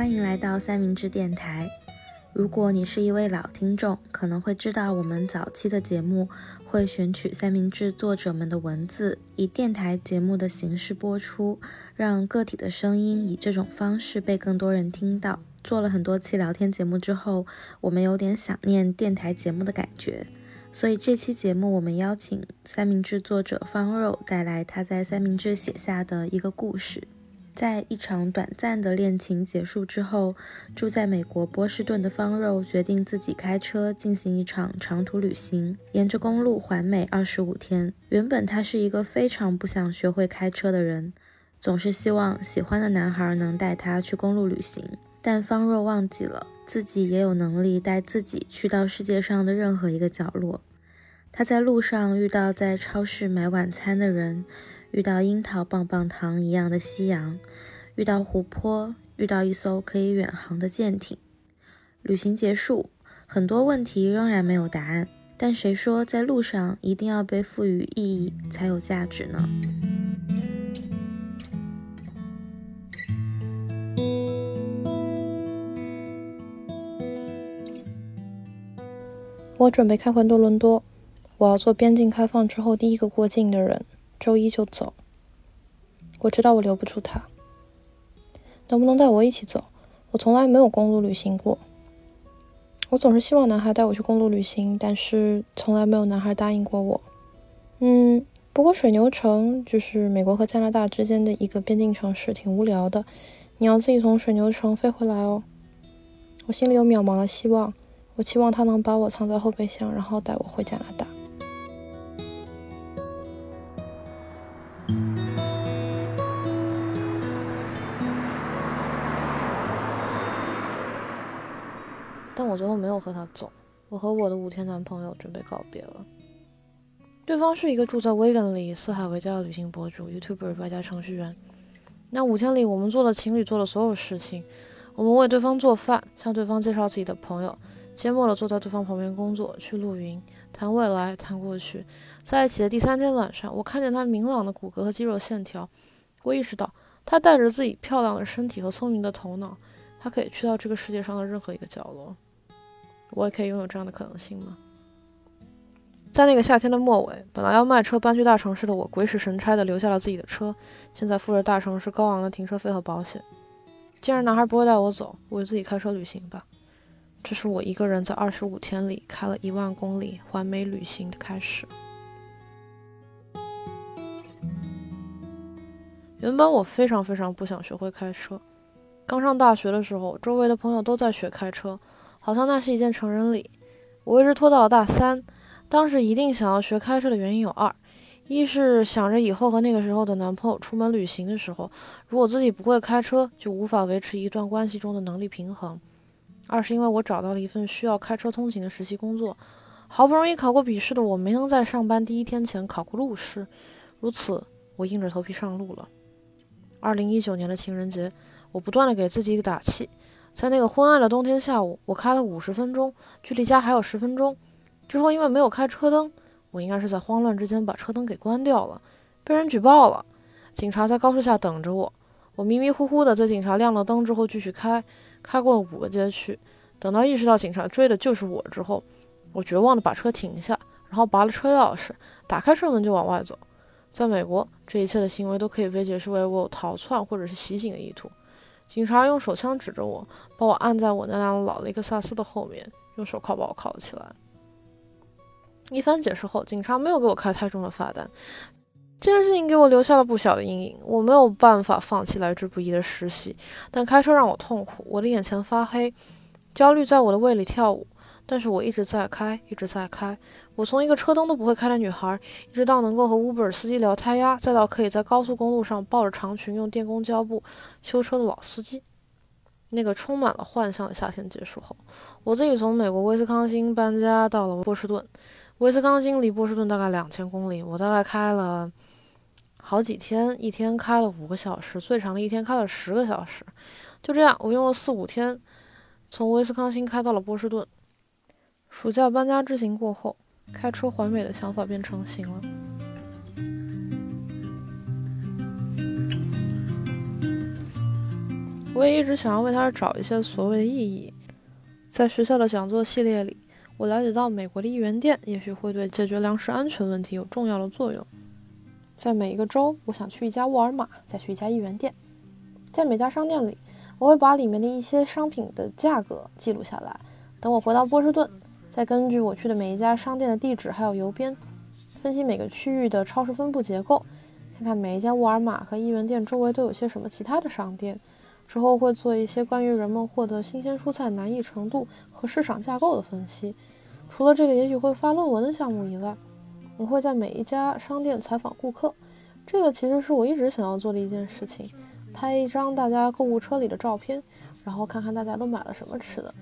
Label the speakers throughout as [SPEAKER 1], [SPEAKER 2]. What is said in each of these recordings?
[SPEAKER 1] 欢迎来到三明治电台。如果你是一位老听众，可能会知道我们早期的节目会选取三明治作者们的文字，以电台节目的形式播出，让个体的声音以这种方式被更多人听到。做了很多期聊天节目之后，我们有点想念电台节目的感觉，所以这期节目我们邀请三明治作者方肉带来他在三明治写下的一个故事。在一场短暂的恋情结束之后，住在美国波士顿的方肉决定自己开车进行一场长途旅行，沿着公路环美二十五天。原本他是一个非常不想学会开车的人，总是希望喜欢的男孩能带他去公路旅行。但方若忘记了自己也有能力带自己去到世界上的任何一个角落。他在路上遇到在超市买晚餐的人。遇到樱桃棒棒糖一样的夕阳，遇到湖泊，遇到一艘可以远航的舰艇。旅行结束，很多问题仍然没有答案。但谁说在路上一定要被赋予意义才有价值呢？
[SPEAKER 2] 我准备开回多伦多，我要做边境开放之后第一个过境的人。周一就走，我知道我留不住他。能不能带我一起走？我从来没有公路旅行过。我总是希望男孩带我去公路旅行，但是从来没有男孩答应过我。嗯，不过水牛城就是美国和加拿大之间的一个边境城市，挺无聊的。你要自己从水牛城飞回来哦。我心里有渺茫的希望，我期望他能把我藏在后备箱，然后带我回加拿大。和他走，我和我的五天男朋友准备告别了。对方是一个住在威根里、四海为家的旅行博主、YouTuber 外加程序员。那五天里，我们做了情侣做的所有事情。我们为对方做饭，向对方介绍自己的朋友，缄默地坐在对方旁边工作，去露营，谈未来，谈过去。在一起的第三天晚上，我看见他明朗的骨骼和肌肉线条，我意识到他带着自己漂亮的身体和聪明的头脑，他可以去到这个世界上的任何一个角落。我也可以拥有这样的可能性吗？在那个夏天的末尾，本来要卖车搬去大城市的我，鬼使神差的留下了自己的车，现在付着大城市高昂的停车费和保险。既然男孩不会带我走，我就自己开车旅行吧。这是我一个人在二十五天里开了一万公里环美旅行的开始。原本我非常非常不想学会开车。刚上大学的时候，周围的朋友都在学开车。好像那是一件成人礼，我一直拖到了大三。当时一定想要学开车的原因有二：一是想着以后和那个时候的男朋友出门旅行的时候，如果自己不会开车，就无法维持一段关系中的能力平衡；二是因为我找到了一份需要开车通勤的实习工作，好不容易考过笔试的我没能在上班第一天前考过路试，如此，我硬着头皮上路了。二零一九年的情人节，我不断的给自己打气。在那个昏暗的冬天下午，我开了五十分钟，距离家还有十分钟。之后因为没有开车灯，我应该是在慌乱之间把车灯给关掉了，被人举报了。警察在高速下等着我，我迷迷糊糊的在警察亮了灯之后继续开，开过了五个街区。等到意识到警察追的就是我之后，我绝望的把车停下，然后拔了车钥匙，打开车门就往外走。在美国，这一切的行为都可以被解释为我有逃窜或者是袭警的意图。警察用手枪指着我，把我按在我那辆老雷克萨斯的后面，用手铐把我铐了起来。一番解释后，警察没有给我开太重的罚单。这件事情给我留下了不小的阴影。我没有办法放弃来之不易的实习，但开车让我痛苦，我的眼前发黑，焦虑在我的胃里跳舞。但是我一直在开，一直在开。我从一个车灯都不会开的女孩，一直到能够和 Uber 司机聊胎压，再到可以在高速公路上抱着长裙用电工胶布修车的老司机。那个充满了幻象的夏天结束后，我自己从美国威斯康星搬家到了波士顿。威斯康星离波士顿大概两千公里，我大概开了好几天，一天开了五个小时，最长的一天开了十个小时。就这样，我用了四五天，从威斯康星开到了波士顿。暑假搬家之行过后，开车环美的想法便成型了。我也一直想要为它找一些所谓的意义。在学校的讲座系列里，我了解到美国的一元店也许会对解决粮食安全问题有重要的作用。在每一个州，我想去一家沃尔玛，再去一家一元店。在每家商店里，我会把里面的一些商品的价格记录下来。等我回到波士顿，再根据我去的每一家商店的地址还有邮编，分析每个区域的超市分布结构，看看每一家沃尔玛和一元店周围都有些什么其他的商店。之后会做一些关于人们获得新鲜蔬菜难易程度和市场架构的分析。除了这个也许会发论文的项目以外，我会在每一家商店采访顾客。这个其实是我一直想要做的一件事情：拍一张大家购物车里的照片，然后看看大家都买了什么吃的。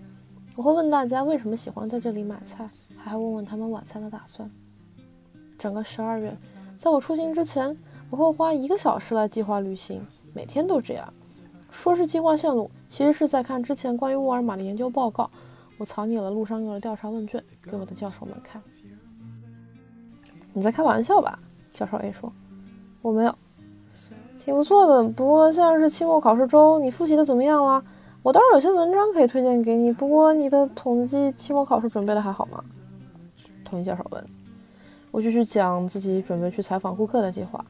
[SPEAKER 2] 我会问大家为什么喜欢在这里买菜，还会问问他们晚餐的打算。整个十二月，在我出行之前，我会花一个小时来计划旅行，每天都这样。说是计划线路，其实是在看之前关于沃尔玛的研究报告。我草拟了路上用的调查问卷给我的教授们看。你在开玩笑吧？教授 A 说。我没有，挺不错的。不过现在是期末考试周，你复习的怎么样了？我倒是有些文章可以推荐给你。不过你的统计期末考试准备的还好吗？统计介绍文。我继续讲自己准备去采访顾客的计划。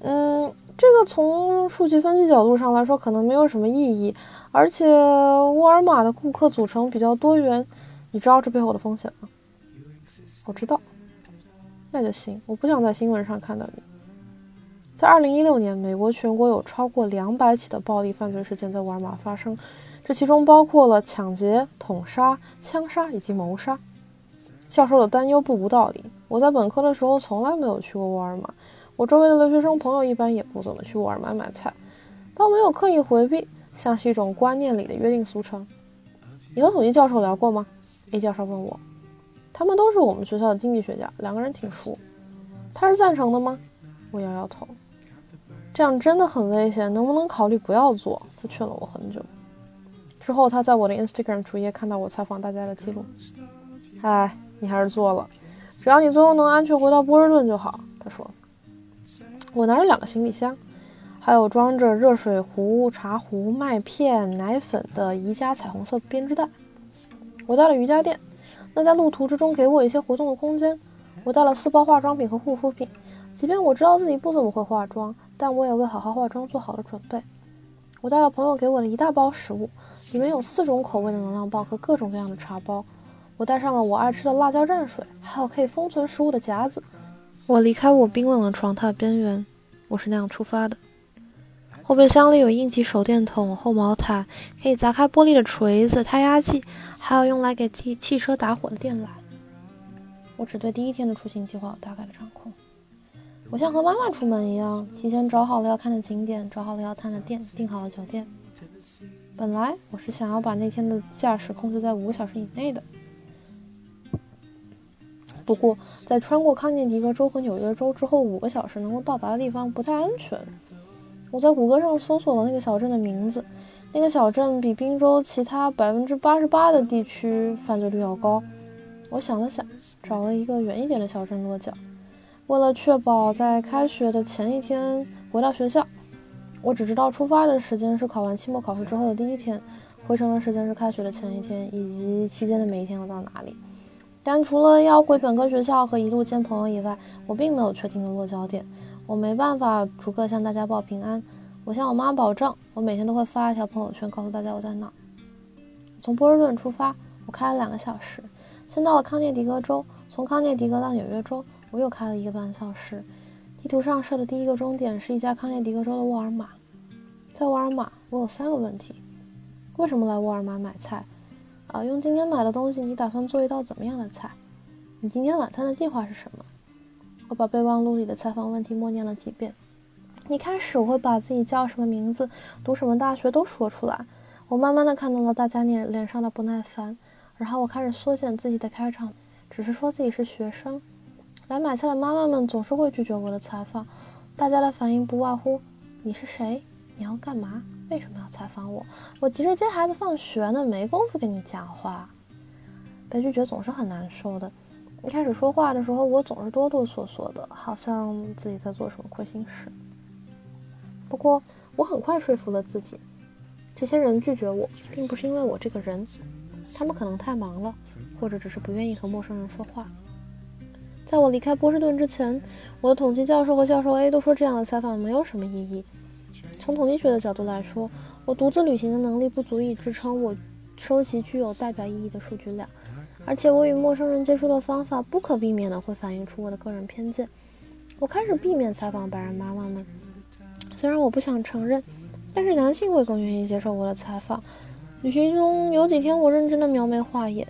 [SPEAKER 2] 嗯，这个从数据分析角度上来说，可能没有什么意义。而且沃尔玛的顾客组成比较多元，你知道这背后的风险吗？我知道，那就行。我不想在新闻上看到你。在2016年，美国全国有超过200起的暴力犯罪事件在沃尔玛发生，这其中包括了抢劫、捅杀、枪杀以及谋杀。教授的担忧不无道理。我在本科的时候从来没有去过沃尔玛。我周围的留学生朋友一般也不怎么去沃尔玛买菜，倒没有刻意回避，像是一种观念里的约定俗成。你和统计教授聊过吗？A 教授问我。他们都是我们学校的经济学家，两个人挺熟。他是赞成的吗？我摇摇头。这样真的很危险，能不能考虑不要做？他劝了我很久。之后他在我的 Instagram 主页看到我采访大家的记录。哎，你还是做了，只要你最后能安全回到波士顿就好。他说。我拿着两个行李箱，还有装着热水壶、茶壶、麦片、奶粉的宜家彩虹色编织袋。我带了瑜伽垫，那在路途之中给我一些活动的空间。我带了四包化妆品和护肤品，即便我知道自己不怎么会化妆，但我也为好好化妆做好了准备。我带了朋友给我的一大包食物，里面有四种口味的能量棒和各种各样的茶包。我带上了我爱吃的辣椒蘸水，还有可以封存食物的夹子。我离开我冰冷的床榻边缘，我是那样出发的。后备箱里有应急手电筒、厚毛毯、可以砸开玻璃的锤子、胎压计，还有用来给汽汽车打火的电缆。我只对第一天的出行计划有大概的掌控。我像和妈妈出门一样，提前找好了要看的景点，找好了要探的店，订好了酒店。本来我是想要把那天的驾驶控制在五个小时以内的。不过，在穿过康涅狄格州和纽约州之后，五个小时能够到达的地方不太安全。我在谷歌上搜索了那个小镇的名字，那个小镇比宾州其他百分之八十八的地区犯罪率要高。我想了想，找了一个远一点的小镇落脚。为了确保在开学的前一天回到学校，我只知道出发的时间是考完期末考试之后的第一天，回程的时间是开学的前一天，以及期间的每一天要到哪里。但除了要回本科学校和一路见朋友以外，我并没有确定的落脚点。我没办法逐个向大家报平安。我向我妈保证，我每天都会发一条朋友圈告诉大家我在哪儿。从波士顿出发，我开了两个小时，先到了康涅狄格州。从康涅狄格到纽约州，我又开了一个半小时。地图上设的第一个终点是一家康涅狄格州的沃尔玛。在沃尔玛，我有三个问题：为什么来沃尔玛买菜？啊，用今天买的东西，你打算做一道怎么样的菜？你今天晚餐的计划是什么？我把备忘录里的采访问题默念了几遍。一开始我会把自己叫什么名字、读什么大学都说出来。我慢慢的看到了大家脸脸上的不耐烦，然后我开始缩减自己的开场，只是说自己是学生。来买菜的妈妈们总是会拒绝我的采访，大家的反应不外乎：你是谁？你要干嘛？为什么要采访我？我急着接孩子放学呢，没工夫跟你讲话。被拒绝总是很难受的。一开始说话的时候，我总是哆哆嗦嗦的，好像自己在做什么亏心事。不过我很快说服了自己，这些人拒绝我，并不是因为我这个人，他们可能太忙了，或者只是不愿意和陌生人说话。在我离开波士顿之前，我的统计教授和教授 A 都说这样的采访没有什么意义。从统计学的角度来说，我独自旅行的能力不足以支撑我收集具有代表意义的数据量，而且我与陌生人接触的方法不可避免地会反映出我的个人偏见。我开始避免采访白人妈妈们，虽然我不想承认。但是男性会更愿意接受我的采访。旅行中有几天，我认真的描眉画眼，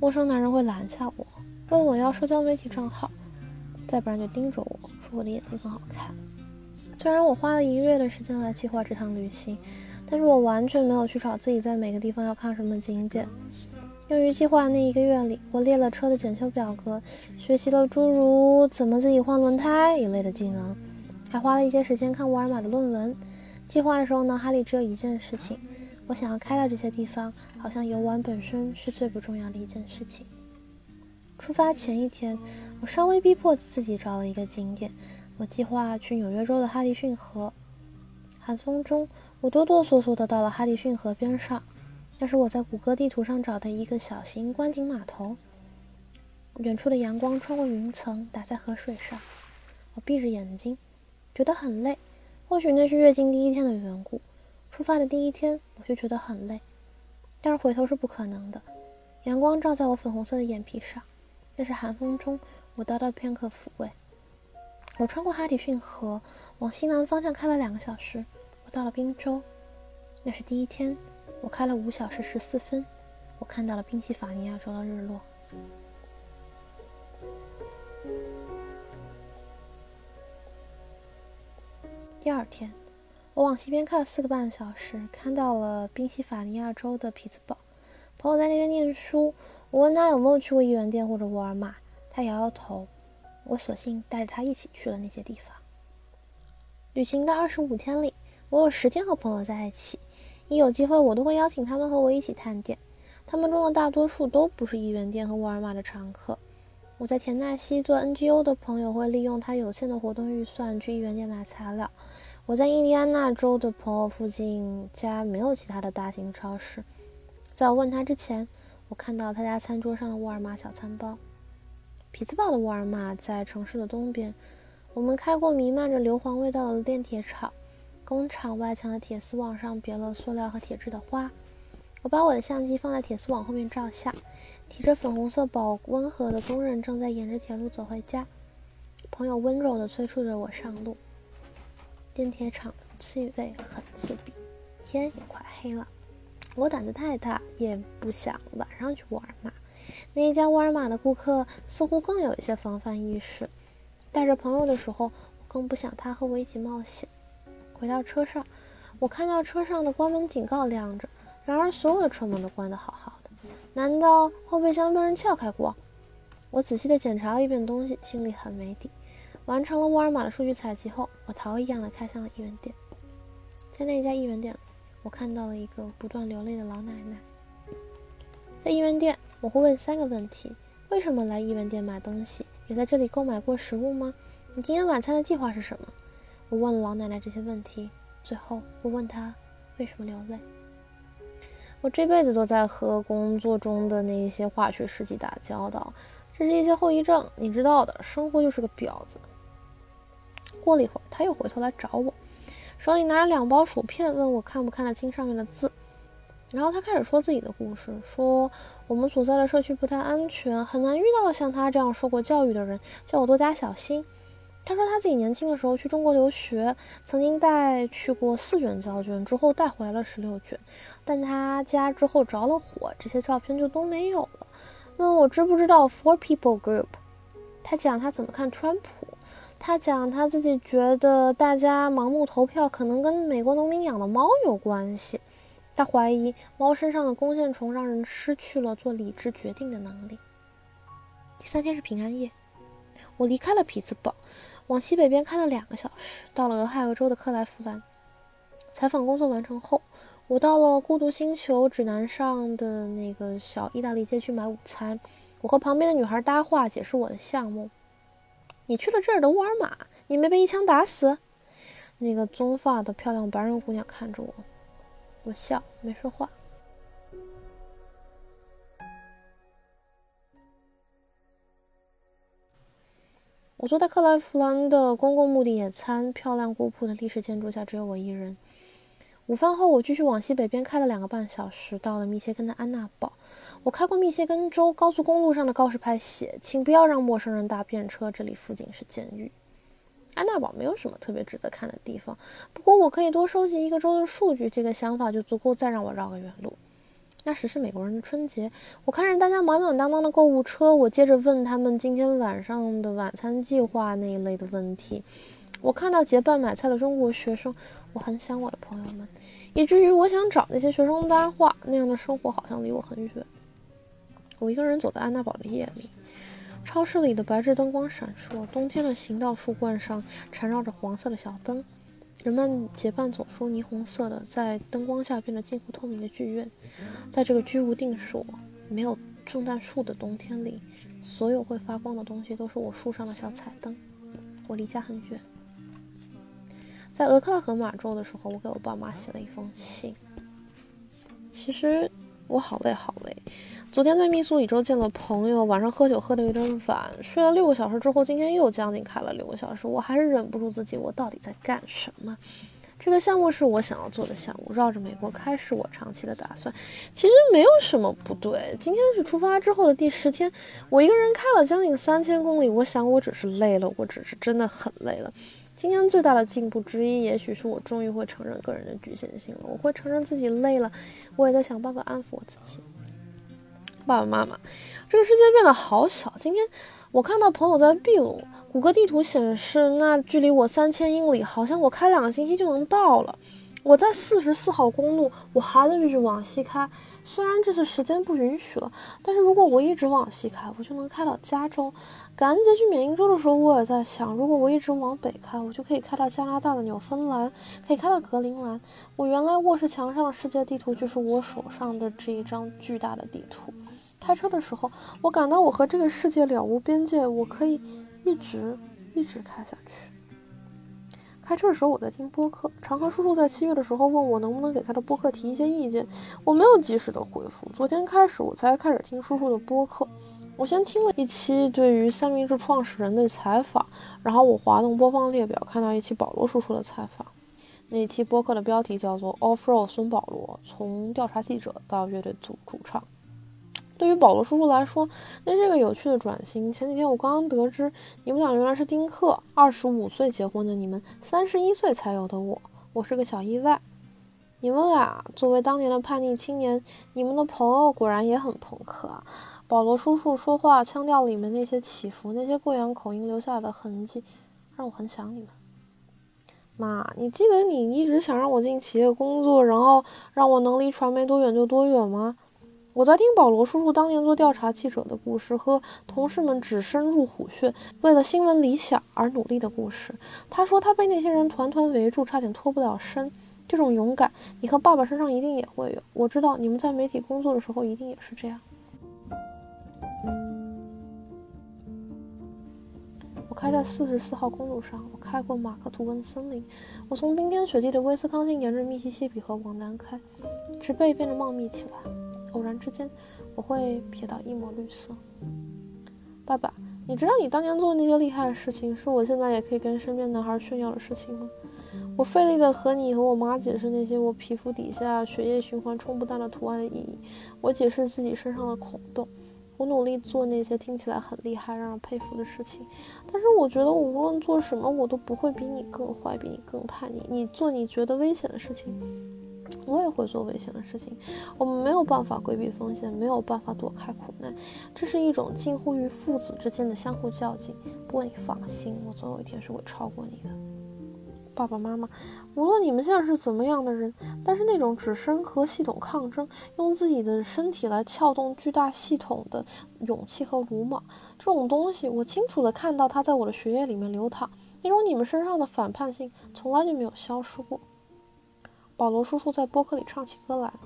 [SPEAKER 2] 陌生男人会拦下我，问我要社交媒体账号，再不然就盯着我说我的眼睛很好看。虽然我花了一个月的时间来计划这趟旅行，但是我完全没有去找自己在每个地方要看什么景点。用于计划那一个月里，我列了车的检修表格，学习了诸如怎么自己换轮胎一类的技能，还花了一些时间看沃尔玛的论文。计划的时候，脑海里只有一件事情：我想要开到这些地方，好像游玩本身是最不重要的一件事情。出发前一天，我稍微逼迫自己找了一个景点。我计划去纽约州的哈迪逊河。寒风中，我哆哆嗦嗦地到了哈迪逊河边上，那是我在谷歌地图上找的一个小型观景码头。远处的阳光穿过云层，打在河水上。我闭着眼睛，觉得很累。或许那是月经第一天的缘故。出发的第一天，我就觉得很累，但是回头是不可能的。阳光照在我粉红色的眼皮上，那是寒风中我得到片刻抚慰。我穿过哈迪逊河，往西南方向开了两个小时，我到了宾州。那是第一天，我开了五小时十四分，我看到了宾夕法尼亚州的日落。第二天，我往西边开了四个半小时，看到了宾夕法尼亚州的匹兹堡。朋友在那边念书，我问他有没有去过一元店或者沃尔玛，他摇摇头。我索性带着他一起去了那些地方。旅行的二十五天里，我有十天和朋友在一起，一有机会我都会邀请他们和我一起探店。他们中的大多数都不是一元店和沃尔玛的常客。我在田纳西做 NGO 的朋友会利用他有限的活动预算去一元店买材料。我在印第安纳州的朋友附近家没有其他的大型超市。在我问他之前，我看到他家餐桌上的沃尔玛小餐包。匹兹堡的沃尔玛在城市的东边。我们开过弥漫着硫磺味道的炼铁厂，工厂外墙的铁丝网上别了塑料和铁质的花。我把我的相机放在铁丝网后面照相。提着粉红色保温盒的工人正在沿着铁路走回家。朋友温柔地催促着我上路。电铁厂的气味很刺鼻，天也快黑了。我胆子太大，也不想晚上去沃尔玛。那一家沃尔玛的顾客似乎更有一些防范意识。带着朋友的时候，我更不想他和我一起冒险。回到车上，我看到车上的关门警告亮着，然而所有的车门都关得好好的。难道后备箱被人撬开过？我仔细地检查了一遍东西，心里很没底。完成了沃尔玛的数据采集后，我逃一样的开向了一元店。在那家一元店，我看到了一个不断流泪的老奶奶。在一元店，我会问三个问题：为什么来一元店买东西？有在这里购买过食物吗？你今天晚餐的计划是什么？我问了老奶奶这些问题。最后，我问她为什么流泪。我这辈子都在和工作中的那些化学试剂打交道，这是一些后遗症，你知道的。生活就是个婊子。过了一会儿，他又回头来找我，手里拿着两包薯片，问我看不看得清上面的字。然后他开始说自己的故事，说我们所在的社区不太安全，很难遇到像他这样受过教育的人，叫我多加小心。他说他自己年轻的时候去中国留学，曾经带去过四卷胶卷，之后带回来了十六卷，但他家之后着了火，这些照片就都没有了。问我知不知道 Four People Group，他讲他怎么看川普。他讲他自己觉得大家盲目投票可能跟美国农民养的猫有关系。他怀疑猫身上的弓箭虫让人失去了做理智决定的能力。第三天是平安夜，我离开了匹兹堡，往西北边开了两个小时，到了俄亥俄州的克莱夫兰。采访工作完成后，我到了《孤独星球》指南上的那个小意大利街区买午餐。我和旁边的女孩搭话，解释我的项目。你去了这儿的沃尔玛，你没被一枪打死？那个棕发的漂亮白人姑娘看着我。我笑，没说话。我坐在克莱夫兰的公共墓地野餐，漂亮古朴的历史建筑下只有我一人。午饭后，我继续往西北边开了两个半小时，到了密歇根的安娜堡。我开过密歇根州高速公路上的告示牌，写：“请不要让陌生人搭便车，这里附近是监狱。”安娜堡没有什么特别值得看的地方，不过我可以多收集一个州的数据，这个想法就足够再让我绕个远路。那时是美国人的春节，我看着大家满满当当的购物车，我接着问他们今天晚上的晚餐计划那一类的问题。我看到结伴买菜的中国学生，我很想我的朋友们，以至于我想找那些学生搭话，那样的生活好像离我很远。我一个人走在安娜堡的夜里。超市里的白炽灯光闪烁，冬天的行道树冠上缠绕着黄色的小灯，人们结伴走出霓虹色的，在灯光下变得近乎透明的剧院。在这个居无定所、没有圣诞树的冬天里，所有会发光的东西都是我树上的小彩灯。我离家很远，在俄克拉荷马州的时候，我给我爸妈写了一封信。其实我好累，好累。昨天在密苏里州见了朋友，晚上喝酒喝得有点晚，睡了六个小时之后，今天又将近开了六个小时，我还是忍不住自己，我到底在干什么？这个项目是我想要做的项目，绕着美国开是我长期的打算。其实没有什么不对。今天是出发之后的第十天，我一个人开了将近三千公里，我想我只是累了，我只是真的很累了。今天最大的进步之一，也许是我终于会承认个人的局限性了，我会承认自己累了，我也在想办法安抚我自己。爸爸妈妈，这个世界变得好小。今天我看到朋友在秘鲁，谷歌地图显示那距离我三千英里，好像我开两个星期就能到了。我在四十四号公路，我还在继续往西开。虽然这次时间不允许了，但是如果我一直往西开，我就能开到加州。感恩节去缅因州的时候，我也在想，如果我一直往北开，我就可以开到加拿大的纽芬兰，可以开到格陵兰。我原来卧室墙上的世界地图就是我手上的这一张巨大的地图。开车的时候，我感到我和这个世界了无边界，我可以一直一直开下去。开车的时候，我在听播客。长河叔叔在七月的时候问我能不能给他的播客提一些意见，我没有及时的回复。昨天开始，我才开始听叔叔的播客。我先听了一期对于三明治创始人的采访，然后我滑动播放列表，看到一期保罗叔叔的采访。那一期播客的标题叫做《Off Road 孙保罗：从调查记者到乐队组主唱》。对于保罗叔叔来说，那是个有趣的转型。前几天我刚刚得知，你们俩原来是丁克，二十五岁结婚的你们，三十一岁才有的我，我是个小意外。你们俩作为当年的叛逆青年，你们的朋友果然也很朋克啊。保罗叔叔说话腔调里面那些起伏，那些贵阳口音留下的痕迹，让我很想你们。妈，你记得你一直想让我进企业工作，然后让我能离传媒多远就多远吗？我在听保罗叔叔当年做调查记者的故事，和同事们只深入虎穴，为了新闻理想而努力的故事。他说他被那些人团团围住，差点脱不了身。这种勇敢，你和爸爸身上一定也会有。我知道你们在媒体工作的时候一定也是这样。我开在四十四号公路上，我开过马克吐温森林，我从冰天雪地的威斯康星沿着密西西比河往南开，植被变得茂密起来。偶然之间，我会瞥到一抹绿色。爸爸，你知道你当年做的那些厉害的事情，是我现在也可以跟身边男孩炫耀的事情吗？我费力的和你和我妈解释那些我皮肤底下血液循环冲不淡的图案的意义，我解释自己身上的孔洞，我努力做那些听起来很厉害、让人佩服的事情。但是我觉得我无论做什么，我都不会比你更坏，比你更叛逆。你做你觉得危险的事情。我也会做危险的事情，我们没有办法规避风险，没有办法躲开苦难，这是一种近乎于父子之间的相互较劲。不过你放心，我总有一天是会超过你的，爸爸妈妈。无论你们现在是怎么样的人，但是那种只身和系统抗争，用自己的身体来撬动巨大系统的勇气和鲁莽，这种东西，我清楚的看到它在我的血液里面流淌。那种你们身上的反叛性，从来就没有消失过。保罗叔叔在播客里唱起歌来了。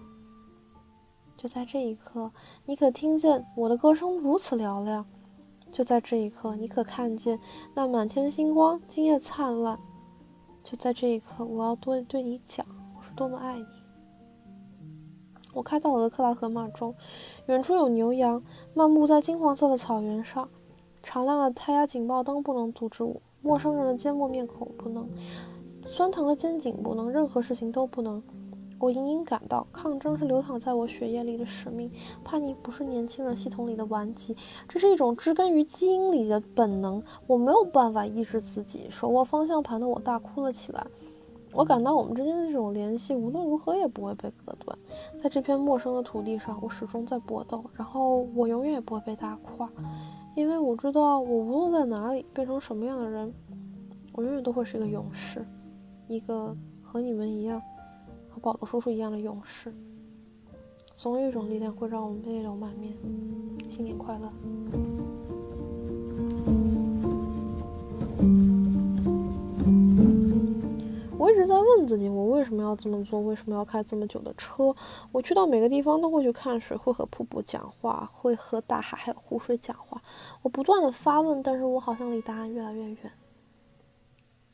[SPEAKER 2] 就在这一刻，你可听见我的歌声如此嘹亮？就在这一刻，你可看见那满天星光今夜灿烂？就在这一刻，我要多对你讲，我是多么爱你。我开到了克拉荷马州，远处有牛羊漫步在金黄色的草原上，常亮的胎压警报灯不能阻止我，陌生人的缄默面孔不能，酸疼的肩颈不能，任何事情都不能。我隐隐感到，抗争是流淌在我血液里的使命。叛逆不是年轻人系统里的顽疾，这是一种植根于基因里的本能。我没有办法抑制自己，手握方向盘的我大哭了起来。我感到我们之间的这种联系，无论如何也不会被割断。在这片陌生的土地上，我始终在搏斗，然后我永远也不会被打垮，因为我知道，我无论在哪里，变成什么样的人，我永远都会是一个勇士，一个和你们一样。和保罗叔叔一样的勇士，总有一种力量会让我们泪流满面。新年快乐！我一直在问自己，我为什么要这么做？为什么要开这么久的车？我去到每个地方都会去看水，会和瀑布讲话，会和大海还有湖水讲话。我不断的发问，但是我好像离答案越来越远。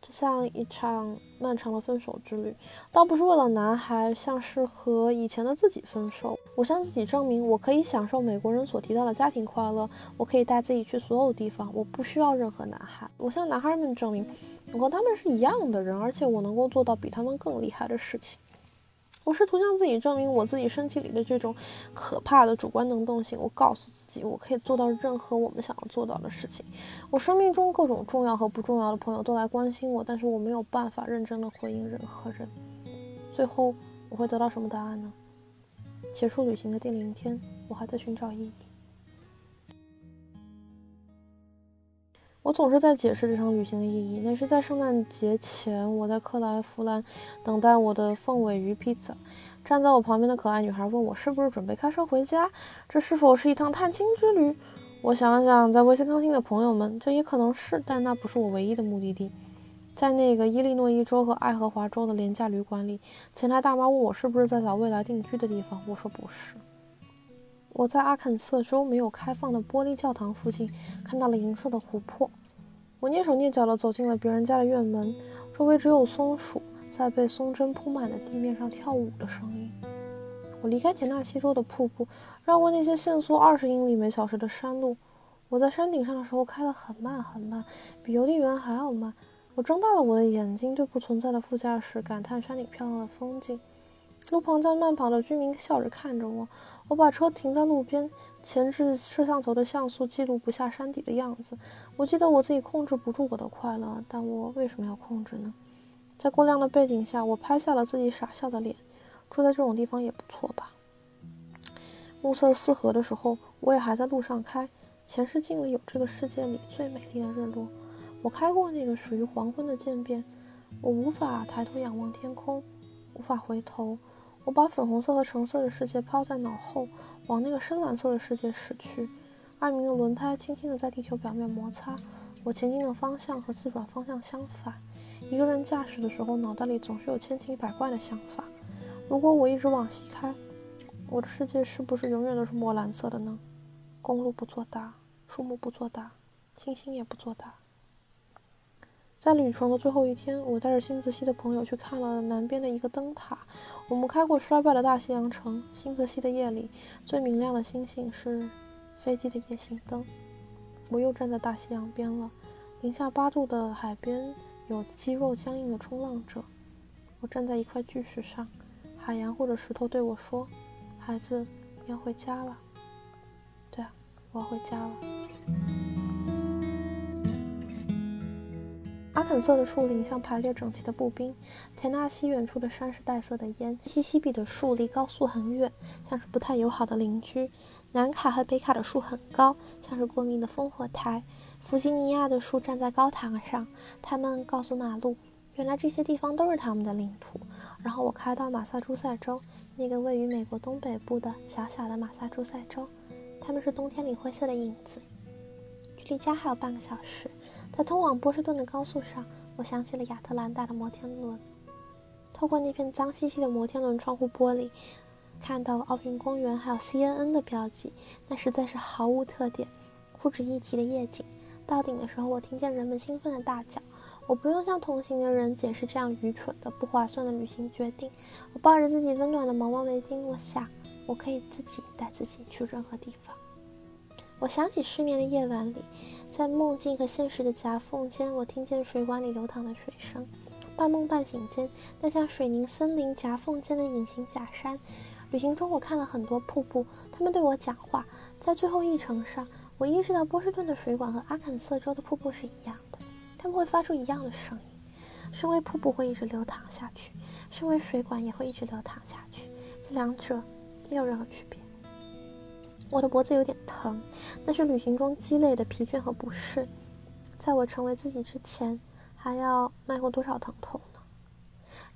[SPEAKER 2] 就像一场漫长的分手之旅，倒不是为了男孩，像是和以前的自己分手。我向自己证明，我可以享受美国人所提到的家庭快乐，我可以带自己去所有地方，我不需要任何男孩。我向男孩们证明，我和他们是一样的人，而且我能够做到比他们更厉害的事情。我试图向自己证明我自己身体里的这种可怕的主观能动性。我告诉自己，我可以做到任何我们想要做到的事情。我生命中各种重要和不重要的朋友都来关心我，但是我没有办法认真的回应任何人。最后，我会得到什么答案呢？结束旅行的第零天，我还在寻找意义。我总是在解释这场旅行的意义。那是在圣诞节前，我在克莱夫兰等待我的凤尾鱼披萨。站在我旁边的可爱女孩问我是不是准备开车回家，这是否是一趟探亲之旅？我想想，在威斯康星的朋友们，这也可能是，但那不是我唯一的目的地。在那个伊利诺伊州和爱荷华州的廉价旅馆里，前台大妈问我是不是在找未来定居的地方。我说不是。我在阿肯色州没有开放的玻璃教堂附近看到了银色的湖泊。我蹑手蹑脚地走进了别人家的院门，周围只有松鼠在被松针铺满的地面上跳舞的声音。我离开田纳西州的瀑布，绕过那些限速二十英里每小时的山路。我在山顶上的时候开得很慢很慢，比邮递员还要慢。我睁大了我的眼睛，对不存在的副驾驶感叹山顶漂亮的风景。路旁在慢跑的居民笑着看着我。我把车停在路边，前置摄像头的像素记录不下山底的样子。我记得我自己控制不住我的快乐，但我为什么要控制呢？在过亮的背景下，我拍下了自己傻笑的脸。住在这种地方也不错吧？暮色四合的时候，我也还在路上开。前视镜里有这个世界里最美丽的日落。我开过那个属于黄昏的渐变。我无法抬头仰望天空，无法回头。我把粉红色和橙色的世界抛在脑后，往那个深蓝色的世界驶去。艾明的轮胎轻轻地在地球表面摩擦。我前进的方向和自转方向相反。一个人驾驶的时候，脑袋里总是有千奇百怪的想法。如果我一直往西开，我的世界是不是永远都是墨蓝色的呢？公路不作答，树木不作答，星星也不作答。在旅程的最后一天，我带着新泽西的朋友去看了南边的一个灯塔。我们开过衰败的大西洋城。新泽西的夜里，最明亮的星星是飞机的夜行灯。我又站在大西洋边了。零下八度的海边有肌肉僵硬的冲浪者。我站在一块巨石上，海洋或者石头对我说：“孩子，你要回家了。”对啊，我要回家了。粉色的树林像排列整齐的步兵，田纳西远处的山是带色的烟，西西比的树离高速很远，像是不太友好的邻居。南卡和北卡的树很高，像是过命的烽火台。弗吉尼亚的树站在高塔上，他们告诉马路，原来这些地方都是他们的领土。然后我开到马萨诸塞州，那个位于美国东北部的小小的马萨诸塞州，他们是冬天里灰色的影子。距离家还有半个小时。在通往波士顿的高速上，我想起了亚特兰大的摩天轮。透过那片脏兮兮的摩天轮窗户玻璃，看到奥运公园还有 CNN 的标记，那实在是毫无特点、不值一提的夜景。到顶的时候，我听见人们兴奋的大叫。我不用向同行的人解释这样愚蠢的、不划算的旅行决定。我抱着自己温暖的毛毛围巾，我想，我可以自己带自己去任何地方。我想起失眠的夜晚里，在梦境和现实的夹缝间，我听见水管里流淌的水声。半梦半醒间，那像水泥森林夹缝间的隐形假山。旅行中，我看了很多瀑布，他们对我讲话。在最后一程上，我意识到波士顿的水管和阿肯色州的瀑布是一样的，他们会发出一样的声音。身为瀑布会一直流淌下去，身为水管也会一直流淌下去，这两者没有任何区别。我的脖子有点疼，那是旅行中积累的疲倦和不适。在我成为自己之前，还要迈过多少疼痛呢？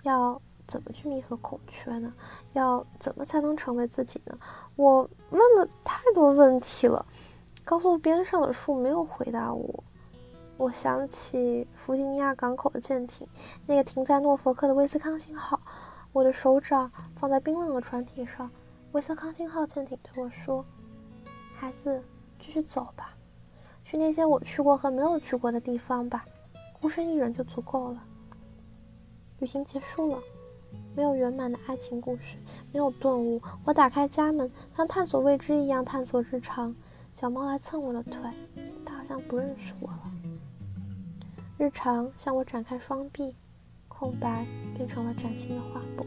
[SPEAKER 2] 要怎么去弥合空缺呢？要怎么才能成为自己呢？我问了太多问题了，高速边上的树没有回答我。我想起弗吉尼亚港口的舰艇，那个停在诺佛克的威斯康星号。我的手掌放在冰冷的船体上，威斯康星号舰艇对我说。孩子，继续走吧，去那些我去过和没有去过的地方吧，孤身一人就足够了。旅行结束了，没有圆满的爱情故事，没有顿悟。我打开家门，像探索未知一样探索日常。小猫来蹭我的腿，它好像不认识我了。日常向我展开双臂，空白变成了崭新的画布。